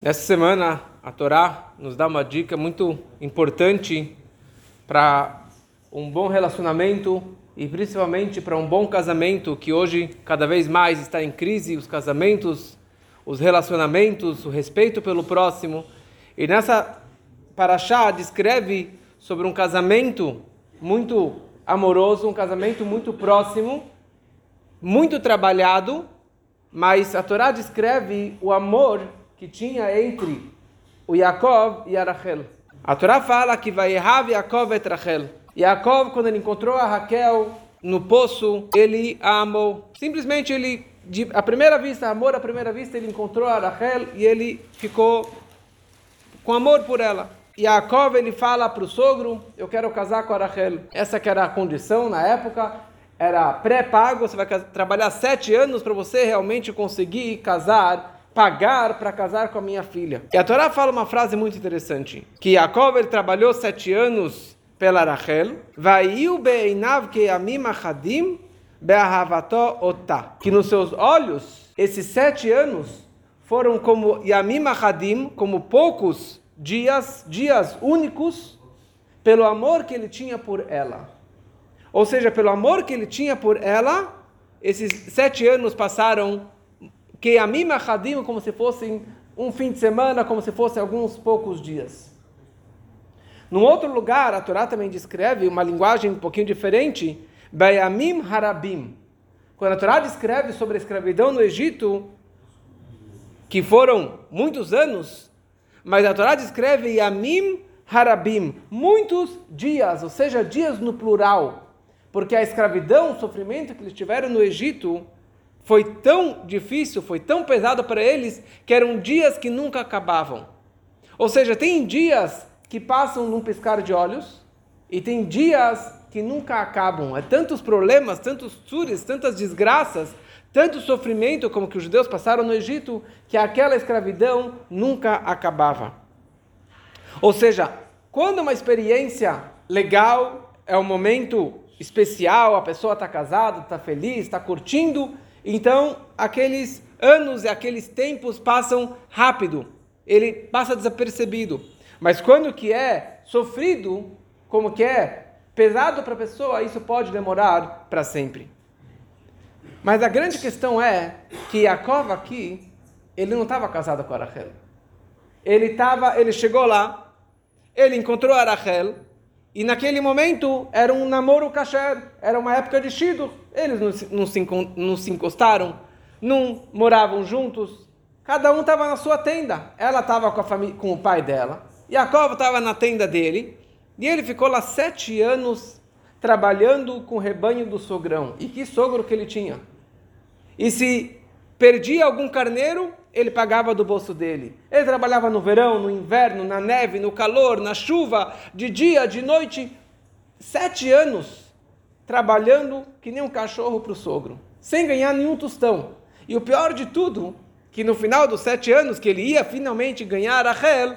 Nessa semana, a Torá nos dá uma dica muito importante para um bom relacionamento e principalmente para um bom casamento, que hoje cada vez mais está em crise os casamentos, os relacionamentos, o respeito pelo próximo. E nessa paraxá descreve sobre um casamento muito amoroso, um casamento muito próximo, muito trabalhado, mas a Torá descreve o amor que tinha entre o Yaakov e a Rachel. A Torá fala que vai errar Yaakov et Rachel. Yaakov, quando ele encontrou a Raquel no poço, ele a amou. Simplesmente ele, de, primeira vista, amor à primeira vista, ele encontrou a Rachel e ele ficou com amor por ela. Yaakov, ele fala para o sogro, eu quero casar com a Rachel. Essa que era a condição na época, era pré-pago, você vai trabalhar sete anos para você realmente conseguir casar pagar para casar com a minha filha. E a Torá fala uma frase muito interessante, que Jacob ele trabalhou sete anos pela Rachel, que otá, que nos seus olhos esses sete anos foram como yamim achadim, como poucos dias, dias únicos, pelo amor que ele tinha por ela. Ou seja, pelo amor que ele tinha por ela, esses sete anos passaram que a mim Hadim como se fossem um fim de semana, como se fossem alguns poucos dias. Num outro lugar, a Torá também descreve uma linguagem um pouquinho diferente, Bayamim Harabim. Quando a Torá descreve sobre a escravidão no Egito, que foram muitos anos, mas a Torá descreve Yamim Harabim, muitos dias, ou seja, dias no plural, porque a escravidão, o sofrimento que eles tiveram no Egito, foi tão difícil, foi tão pesado para eles, que eram dias que nunca acabavam. Ou seja, tem dias que passam num piscar de olhos, e tem dias que nunca acabam. É tantos problemas, tantos tures, tantas desgraças, tanto sofrimento como que os judeus passaram no Egito, que aquela escravidão nunca acabava. Ou seja, quando uma experiência legal, é um momento especial, a pessoa está casada, está feliz, está curtindo, então aqueles anos e aqueles tempos passam rápido, ele passa desapercebido. Mas quando que é sofrido, como que é pesado para a pessoa, isso pode demorar para sempre. Mas a grande questão é que Jacob aqui, ele não estava casado com a Rachel. Ele tava, ele chegou lá, ele encontrou a Rachel, e naquele momento era um namoro kasher, era uma época de Shidur. Eles não, se, não se encostaram, não moravam juntos. Cada um estava na sua tenda. Ela estava com, a com o pai dela. Jacob estava na tenda dele. E ele ficou lá sete anos trabalhando com o rebanho do sogrão. E que sogro que ele tinha. E se perdia algum carneiro, ele pagava do bolso dele. Ele trabalhava no verão, no inverno, na neve, no calor, na chuva, de dia, de noite. Sete anos trabalhando que nem um cachorro para o sogro, sem ganhar nenhum tostão. E o pior de tudo, que no final dos sete anos que ele ia finalmente ganhar a Rachel,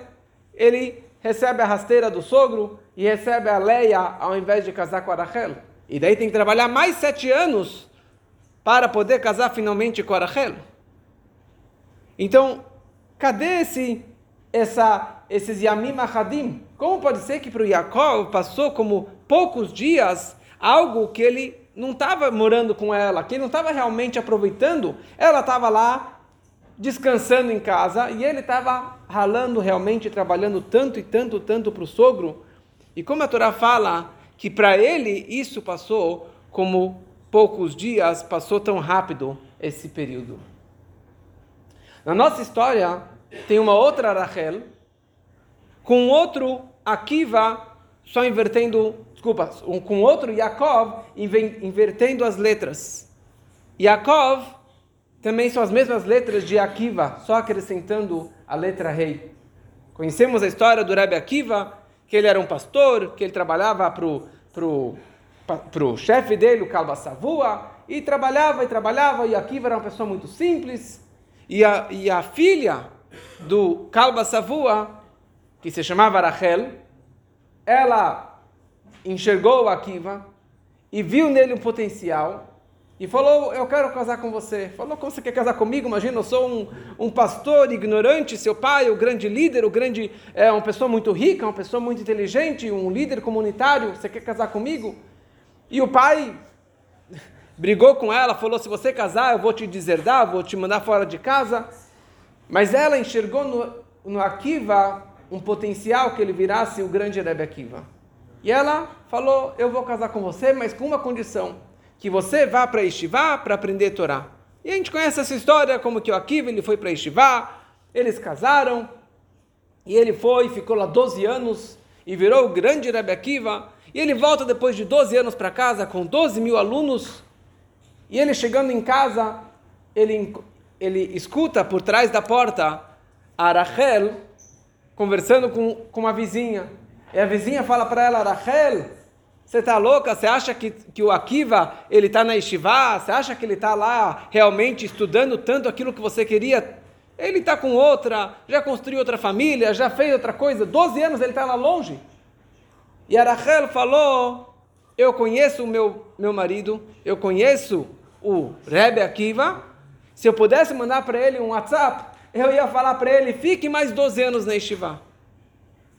ele recebe a rasteira do sogro e recebe a Leia ao invés de casar com a Rachel. E daí tem que trabalhar mais sete anos para poder casar finalmente com a Rachel. Então, cadê esse, essa, esses Yamim Ahadim? Como pode ser que para o Yaakov passou como poucos dias algo que ele não estava morando com ela, que ele não estava realmente aproveitando, ela estava lá descansando em casa e ele estava ralando realmente, trabalhando tanto e tanto, tanto para o sogro. E como a Torá fala que para ele isso passou como poucos dias, passou tão rápido esse período. Na nossa história tem uma outra Rachel com outro Akiva, só invertendo desculpa, com outro Yaakov, invertendo as letras. Yaakov também são as mesmas letras de Akiva, só acrescentando a letra rei. Conhecemos a história do Rebbe Akiva, que ele era um pastor, que ele trabalhava para o pro, pro chefe dele, o Kalba Savua, e trabalhava e trabalhava, e Akiva era uma pessoa muito simples, e a, e a filha do Kalba Savua, que se chamava Rachel, ela enxergou Akiva e viu nele um potencial e falou: Eu quero casar com você. Falou: Como você quer casar comigo? Imagina, eu sou um, um pastor ignorante, seu pai, o grande líder, o grande. É uma pessoa muito rica, uma pessoa muito inteligente, um líder comunitário. Você quer casar comigo? E o pai brigou com ela, falou: Se você casar, eu vou te deserdar, vou te mandar fora de casa. Mas ela enxergou no, no Akiva um potencial que ele virasse o grande Rebbe Akiva. E ela falou: Eu vou casar com você, mas com uma condição que você vá para Estivá para aprender Torá. E a gente conhece essa história, como que o Akiva ele foi para Estivá, eles casaram, e ele foi, ficou lá 12 anos, e virou o grande Rebbe Akiva, e ele volta depois de 12 anos para casa com 12 mil alunos, e ele chegando em casa, ele, ele escuta por trás da porta a Rachel conversando com, com uma vizinha. E a vizinha fala para ela, Rachel, você está louca? Você acha que, que o Akiva ele está na Estivá? Você acha que ele está lá realmente estudando tanto aquilo que você queria? Ele está com outra, já construiu outra família, já fez outra coisa. Doze anos ele está lá longe. E a Rachel falou: Eu conheço o meu, meu marido, eu conheço o Rebbe Akiva. Se eu pudesse mandar para ele um WhatsApp, eu ia falar para ele: fique mais 12 anos na Estivá.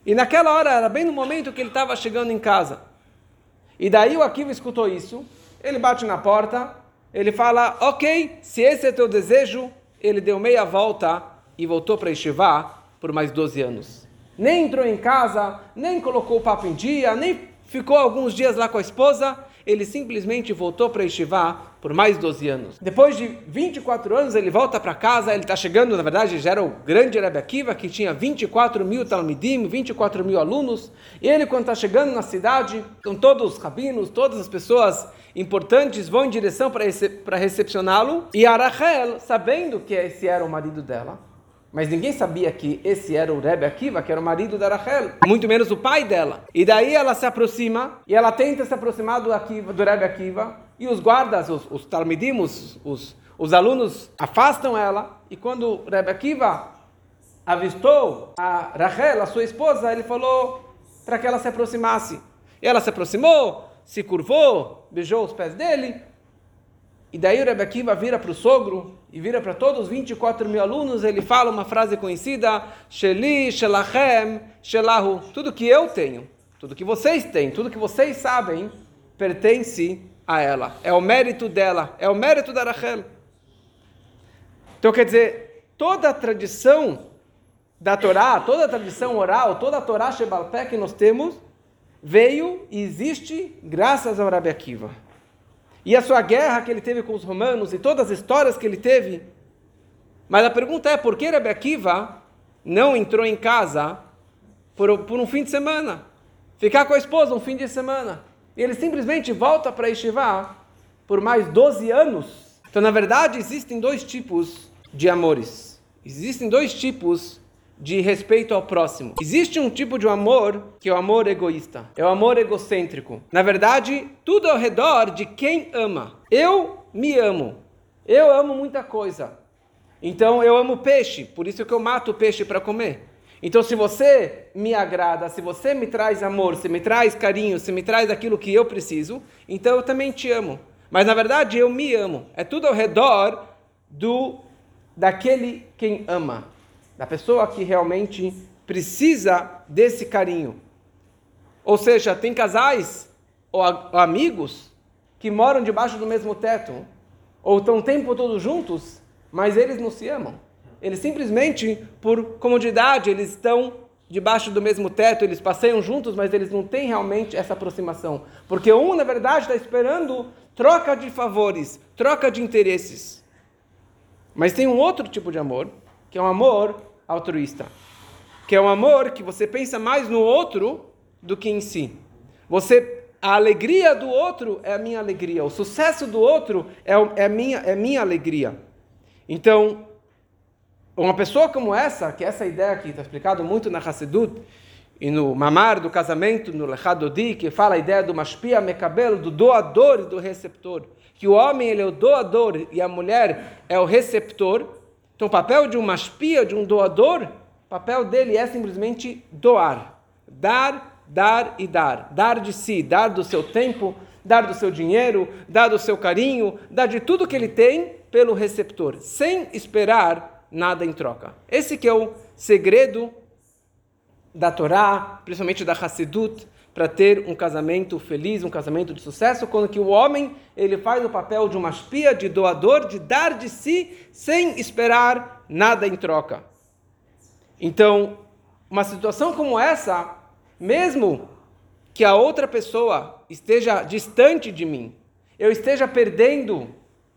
E naquela hora, era bem no momento que ele estava chegando em casa. E daí o Akiva escutou isso, ele bate na porta, ele fala, ok, se esse é teu desejo, ele deu meia volta e voltou para Yeshiva por mais 12 anos. Nem entrou em casa, nem colocou o papo em dia, nem ficou alguns dias lá com a esposa, ele simplesmente voltou para Yeshiva por mais 12 anos. Depois de 24 anos, ele volta para casa, ele está chegando, na verdade, já era o grande Rebbe Akiva, que tinha 24 mil talmidim, 24 mil alunos, e ele, quando está chegando na cidade, com todos os rabinos, todas as pessoas importantes vão em direção para rece recepcioná-lo, e Arachel, sabendo que esse era o marido dela, mas ninguém sabia que esse era o Rebbe Akiva, que era o marido da Rachel, muito menos o pai dela. E daí ela se aproxima, e ela tenta se aproximar do, Akiva, do Rebbe Akiva, e os guardas, os, os talmidim, os, os, os, alunos afastam ela, e quando o Rebbe Akiva avistou a Rachel, a sua esposa, ele falou para que ela se aproximasse. E ela se aproximou, se curvou, beijou os pés dele, e daí o Rebbe Akiva vira para o sogro e vira para todos os 24 mil alunos, ele fala uma frase conhecida, Sheli, Shelachem, Shelahu. Tudo que eu tenho, tudo que vocês têm, tudo que vocês sabem, pertence a ela. É o mérito dela, é o mérito da Rachel. Então quer dizer, toda a tradição da Torá, toda a tradição oral, toda a Torá Shebalpé que nós temos, veio e existe graças ao Rebbe Akiva. E a sua guerra que ele teve com os romanos e todas as histórias que ele teve. Mas a pergunta é, por que Rebbe Akiva não entrou em casa por, por um fim de semana? Ficar com a esposa um fim de semana. E ele simplesmente volta para Yeshiva por mais 12 anos. Então, na verdade, existem dois tipos de amores. Existem dois tipos de respeito ao próximo. Existe um tipo de amor que é o amor egoísta, é o amor egocêntrico. Na verdade, tudo ao redor de quem ama. Eu me amo. Eu amo muita coisa. Então eu amo peixe, por isso que eu mato peixe para comer. Então se você me agrada, se você me traz amor, se me traz carinho, se me traz aquilo que eu preciso, então eu também te amo. Mas na verdade eu me amo. É tudo ao redor do daquele quem ama da pessoa que realmente precisa desse carinho. Ou seja, tem casais ou, amigos que moram debaixo do mesmo teto, ou estão o tempo todo juntos, mas eles não se amam. Eles simplesmente, por comodidade, eles estão debaixo do mesmo teto, eles passeiam juntos, mas eles não têm realmente essa aproximação. Porque um, na verdade, está esperando troca de favores, troca de interesses. Mas tem um outro tipo de amor, que é um amor altruísta, que é um amor que você pensa mais no outro do que em si. Você a alegria do outro é a minha alegria, o sucesso do outro é, é, minha, é minha alegria. Então, uma pessoa como essa, que essa ideia aqui está explicado muito na Hassedut e no Mamar do casamento, no Lechadodi, que fala a ideia do Mashpia Mekabel, do doador e do receptor, que o homem ele é o doador e a mulher é o receptor. Então, o papel de uma espia, de um doador, o papel dele é simplesmente doar. Dar, dar e dar. Dar de si, dar do seu tempo, dar do seu dinheiro, dar do seu carinho, dar de tudo que ele tem pelo receptor, sem esperar nada em troca. Esse que é o segredo da Torá, principalmente da Hassidut, para ter um casamento feliz, um casamento de sucesso, quando que o homem ele faz o papel de uma espia, de doador, de dar de si sem esperar nada em troca. Então, uma situação como essa, mesmo que a outra pessoa esteja distante de mim, eu esteja perdendo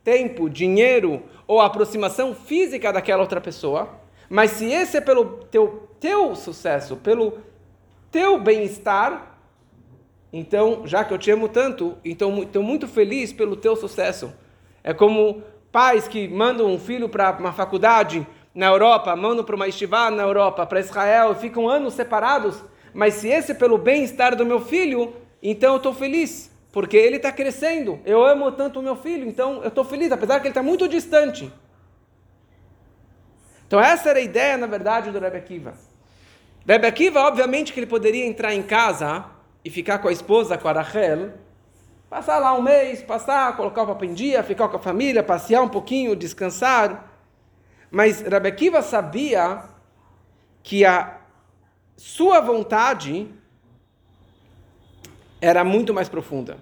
tempo, dinheiro ou aproximação física daquela outra pessoa, mas se esse é pelo teu, teu sucesso, pelo teu bem-estar, então, já que eu te amo tanto, então estou muito feliz pelo teu sucesso. É como pais que mandam um filho para uma faculdade na Europa, mandam para uma estivá na Europa, para Israel, e ficam anos separados. Mas se esse é pelo bem-estar do meu filho, então eu estou feliz, porque ele está crescendo. Eu amo tanto o meu filho, então eu estou feliz, apesar que ele está muito distante. Então essa era a ideia, na verdade, do Rebbe Akiva. Rebbe Akiva, obviamente, que ele poderia entrar em casa e ficar com a esposa, com a Rachel, passar lá um mês, passar, colocar o papo em dia, ficar com a família, passear um pouquinho, descansar. Mas Rabbi Akiva sabia que a sua vontade era muito mais profunda.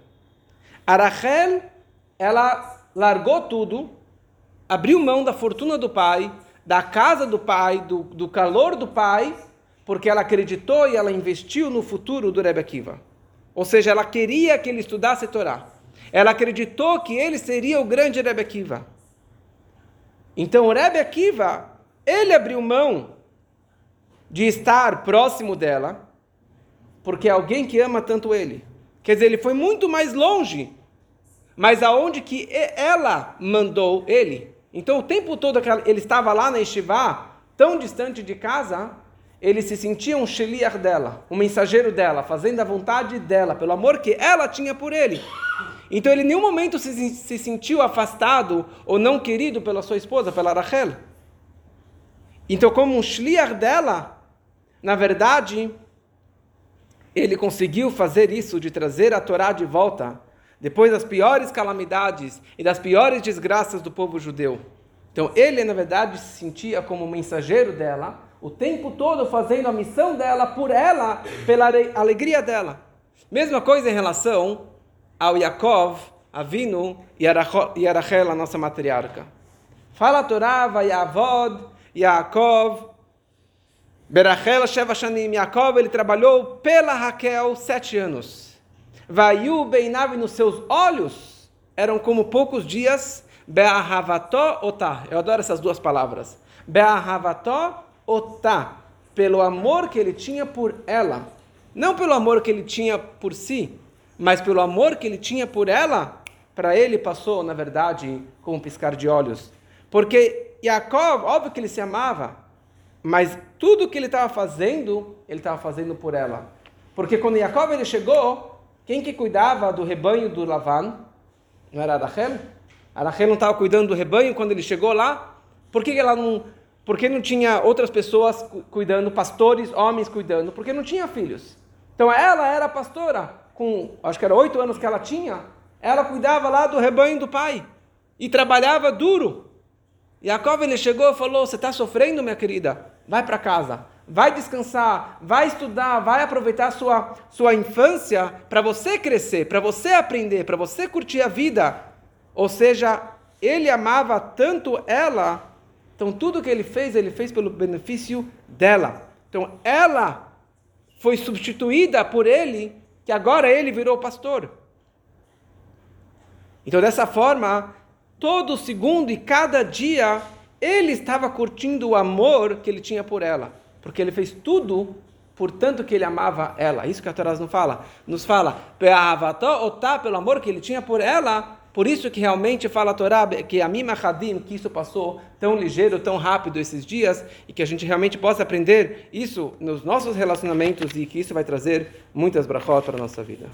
A Rachel, ela largou tudo, abriu mão da fortuna do pai, da casa do pai, do, do calor do pai, porque ela acreditou e ela investiu no futuro do Rebbe Akiva. Ou seja, ela queria que ele estudasse Torá. Ela acreditou que ele seria o grande Rebbe Akiva. Então, o Rebbe Akiva, ele abriu mão de estar próximo dela, porque é alguém que ama tanto ele. Quer dizer, ele foi muito mais longe, mas aonde que ela mandou ele. Então, o tempo todo que ele estava lá na Estivá, tão distante de casa, ele se sentia um sheliach dela, um mensageiro dela, fazendo a vontade dela, pelo amor que ela tinha por ele. Então ele em nenhum momento se, se sentiu afastado ou não querido pela sua esposa, pela Rachel. Então, como um shliach dela, na verdade, ele conseguiu fazer isso de trazer a Torá de volta, depois das piores calamidades e das piores desgraças do povo judeu. Então, ele, na verdade, se sentia como mensageiro dela, o tempo todo fazendo a missão dela por ela, pela alegria dela. Mesma coisa em relação ao Yaakov, Avinu e a Rachel, a nossa matriarca. Fala a Torá, Vayavod, Yaakov, Berachel Sheva Shanim, Yaakov, ele trabalhou pela Raquel sete anos. Vaiu Beinav nos seus olhos eram como poucos dias, Be'ahavató otá. Eu adoro essas duas palavras. Be'ahavató otá, pelo amor que ele tinha por ela. Não pelo amor que ele tinha por si, mas pelo amor que ele tinha por ela, para ele passou, na verdade, com um piscar de olhos. Porque Jacob, óbvio que ele se amava, mas tudo que ele estava fazendo, ele estava fazendo por ela. Porque quando Jacob ele chegou, quem que cuidava do rebanho do Lavan? Não era a Rachel? A Rachel não estava cuidando do rebanho quando ele chegou lá? Por que ela não porque não tinha outras pessoas cuidando, pastores, homens cuidando, porque não tinha filhos. Então ela era pastora, com acho que era oito anos que ela tinha, ela cuidava lá do rebanho do pai e trabalhava duro. Jacob ele chegou e falou: Você está sofrendo, minha querida? Vai para casa, vai descansar, vai estudar, vai aproveitar sua, sua infância para você crescer, para você aprender, para você curtir a vida. Ou seja, ele amava tanto ela então tudo que ele fez, ele fez pelo benefício dela. Então ela foi substituída por ele, que agora ele virou pastor. Então dessa forma, todo segundo e cada dia ele estava curtindo o amor que ele tinha por ela, porque ele fez tudo por tanto que ele amava ela. Isso que a Torá nos fala. Nos fala, pelo amor que ele tinha por ela, por isso que realmente fala a Torá que a Mima Hadim, que isso passou tão ligeiro, tão rápido esses dias, e que a gente realmente possa aprender isso nos nossos relacionamentos e que isso vai trazer muitas brachot para a nossa vida.